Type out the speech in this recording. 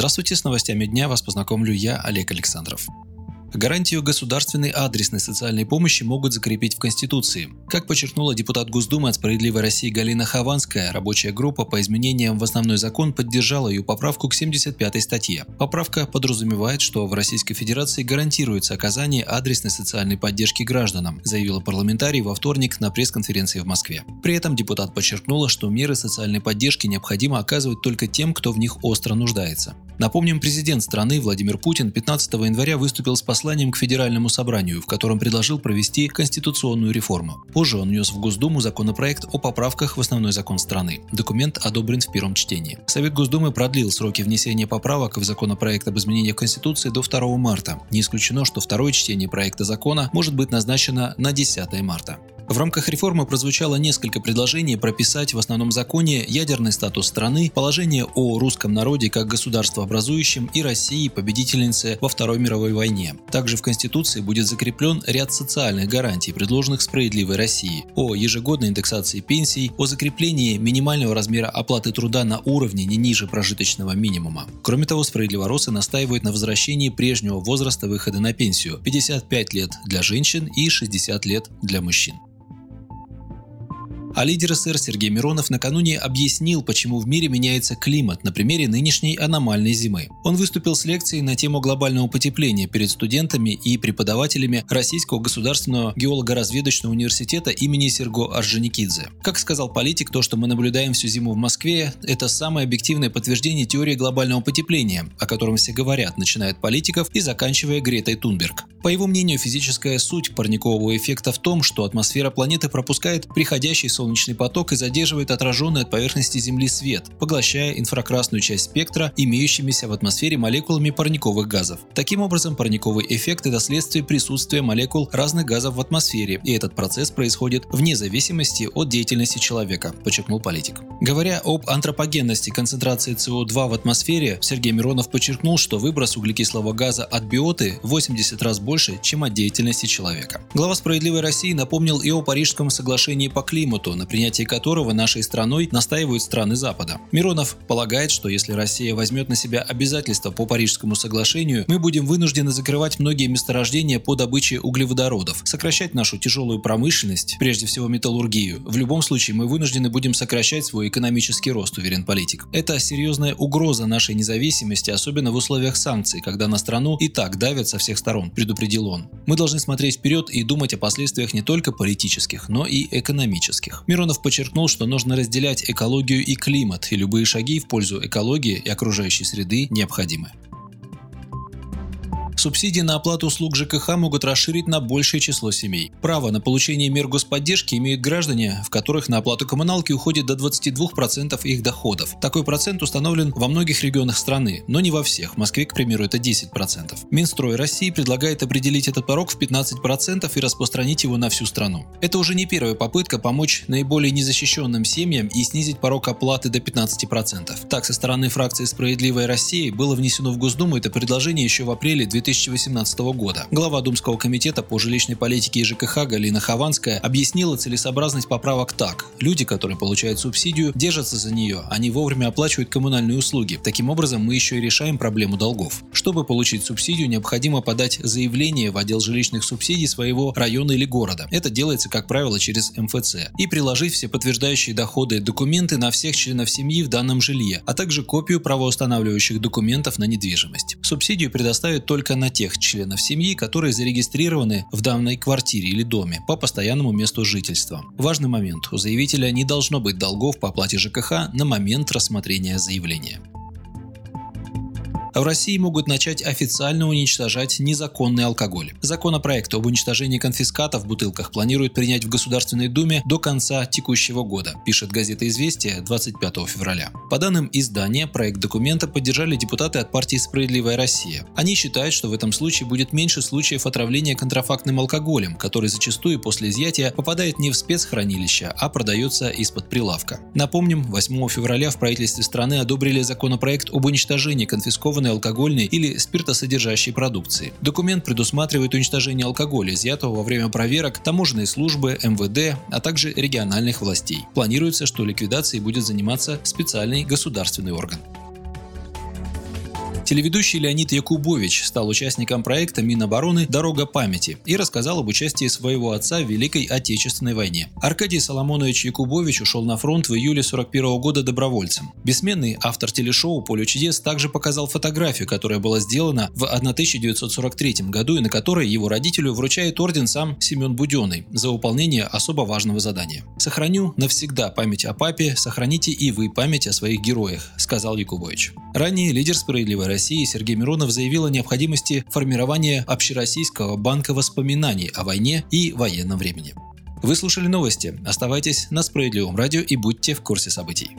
Здравствуйте, с новостями дня вас познакомлю я, Олег Александров. Гарантию государственной адресной социальной помощи могут закрепить в Конституции. Как подчеркнула депутат Госдумы от «Справедливой России» Галина Хованская, рабочая группа по изменениям в основной закон поддержала ее поправку к 75-й статье. Поправка подразумевает, что в Российской Федерации гарантируется оказание адресной социальной поддержки гражданам, заявила парламентарий во вторник на пресс-конференции в Москве. При этом депутат подчеркнула, что меры социальной поддержки необходимо оказывать только тем, кто в них остро нуждается. Напомним, президент страны Владимир Путин 15 января выступил с посланием к Федеральному собранию, в котором предложил провести конституционную реформу. Позже он внес в Госдуму законопроект о поправках в основной закон страны. Документ одобрен в первом чтении. Совет Госдумы продлил сроки внесения поправок в законопроект об изменении Конституции до 2 марта. Не исключено, что второе чтение проекта закона может быть назначено на 10 марта. В рамках реформы прозвучало несколько предложений прописать в основном законе ядерный статус страны, положение о русском народе как государство образующем и России победительнице во Второй мировой войне. Также в Конституции будет закреплен ряд социальных гарантий, предложенных справедливой России, о ежегодной индексации пенсий, о закреплении минимального размера оплаты труда на уровне не ниже прожиточного минимума. Кроме того, справедливоросы настаивают на возвращении прежнего возраста выхода на пенсию – 55 лет для женщин и 60 лет для мужчин. А лидер СССР Сергей Миронов накануне объяснил, почему в мире меняется климат на примере нынешней аномальной зимы. Он выступил с лекцией на тему глобального потепления перед студентами и преподавателями Российского государственного геолого-разведочного университета имени Серго Орджоникидзе. Как сказал политик, то, что мы наблюдаем всю зиму в Москве, это самое объективное подтверждение теории глобального потепления, о котором все говорят, начиная от политиков и заканчивая Гретой Тунберг. По его мнению, физическая суть парникового эффекта в том, что атмосфера планеты пропускает приходящий солнечный поток и задерживает отраженный от поверхности Земли свет, поглощая инфракрасную часть спектра имеющимися в атмосфере молекулами парниковых газов. Таким образом, парниковый эффект – это следствие присутствия молекул разных газов в атмосфере, и этот процесс происходит вне зависимости от деятельности человека, подчеркнул политик. Говоря об антропогенности концентрации СО2 в атмосфере, Сергей Миронов подчеркнул, что выброс углекислого газа от биоты 80 раз больше, чем от деятельности человека. Глава «Справедливой России» напомнил и о Парижском соглашении по климату, на принятии которого нашей страной настаивают страны Запада. Миронов полагает, что если Россия возьмет на себя обязательства по Парижскому соглашению, мы будем вынуждены закрывать многие месторождения по добыче углеводородов, сокращать нашу тяжелую промышленность, прежде всего металлургию. В любом случае мы вынуждены будем сокращать свой экономический рост, уверен политик. Это серьезная угроза нашей независимости, особенно в условиях санкций, когда на страну и так давят со всех сторон, предупредил он. Мы должны смотреть вперед и думать о последствиях не только политических, но и экономических. Миронов подчеркнул, что нужно разделять экологию и климат, и любые шаги в пользу экологии и окружающей среды необходимы. Субсидии на оплату услуг ЖКХ могут расширить на большее число семей. Право на получение мер господдержки имеют граждане, в которых на оплату коммуналки уходит до 22% их доходов. Такой процент установлен во многих регионах страны, но не во всех. В Москве, к примеру, это 10%. Минстрой России предлагает определить этот порог в 15% и распространить его на всю страну. Это уже не первая попытка помочь наиболее незащищенным семьям и снизить порог оплаты до 15%. Так, со стороны фракции «Справедливая Россия» было внесено в Госдуму это предложение еще в апреле 2000 2018 года. Глава Думского комитета по жилищной политике и ЖКХ Галина Хованская объяснила целесообразность поправок так. Люди, которые получают субсидию, держатся за нее, они вовремя оплачивают коммунальные услуги. Таким образом, мы еще и решаем проблему долгов. Чтобы получить субсидию, необходимо подать заявление в отдел жилищных субсидий своего района или города. Это делается, как правило, через МФЦ. И приложить все подтверждающие доходы документы на всех членов семьи в данном жилье, а также копию правоустанавливающих документов на недвижимость. Субсидию предоставят только на тех членов семьи, которые зарегистрированы в данной квартире или доме по постоянному месту жительства. Важный момент. У заявителя не должно быть долгов по оплате ЖКХ на момент рассмотрения заявления в России могут начать официально уничтожать незаконный алкоголь. Законопроект об уничтожении конфиската в бутылках планируют принять в Государственной Думе до конца текущего года, пишет газета «Известия» 25 февраля. По данным издания, проект документа поддержали депутаты от партии «Справедливая Россия». Они считают, что в этом случае будет меньше случаев отравления контрафактным алкоголем, который зачастую после изъятия попадает не в спецхранилище, а продается из-под прилавка. Напомним, 8 февраля в правительстве страны одобрили законопроект об уничтожении конфискованных консервированной алкогольной или спиртосодержащей продукции. Документ предусматривает уничтожение алкоголя, изъятого во время проверок таможенной службы, МВД, а также региональных властей. Планируется, что ликвидацией будет заниматься специальный государственный орган. Телеведущий Леонид Якубович стал участником проекта Минобороны «Дорога памяти» и рассказал об участии своего отца в Великой Отечественной войне. Аркадий Соломонович Якубович ушел на фронт в июле 41 года добровольцем. Бессменный автор телешоу «Поле чудес» также показал фотографию, которая была сделана в 1943 году и на которой его родителю вручает орден сам Семен Буденный за выполнение особо важного задания. «Сохраню навсегда память о папе, сохраните и вы память о своих героях», – сказал Якубович. Ранее лидер «Справедливой России» Сергей Миронов заявил о необходимости формирования Общероссийского банка воспоминаний о войне и военном времени. Вы слушали новости. Оставайтесь на Справедливом радио и будьте в курсе событий.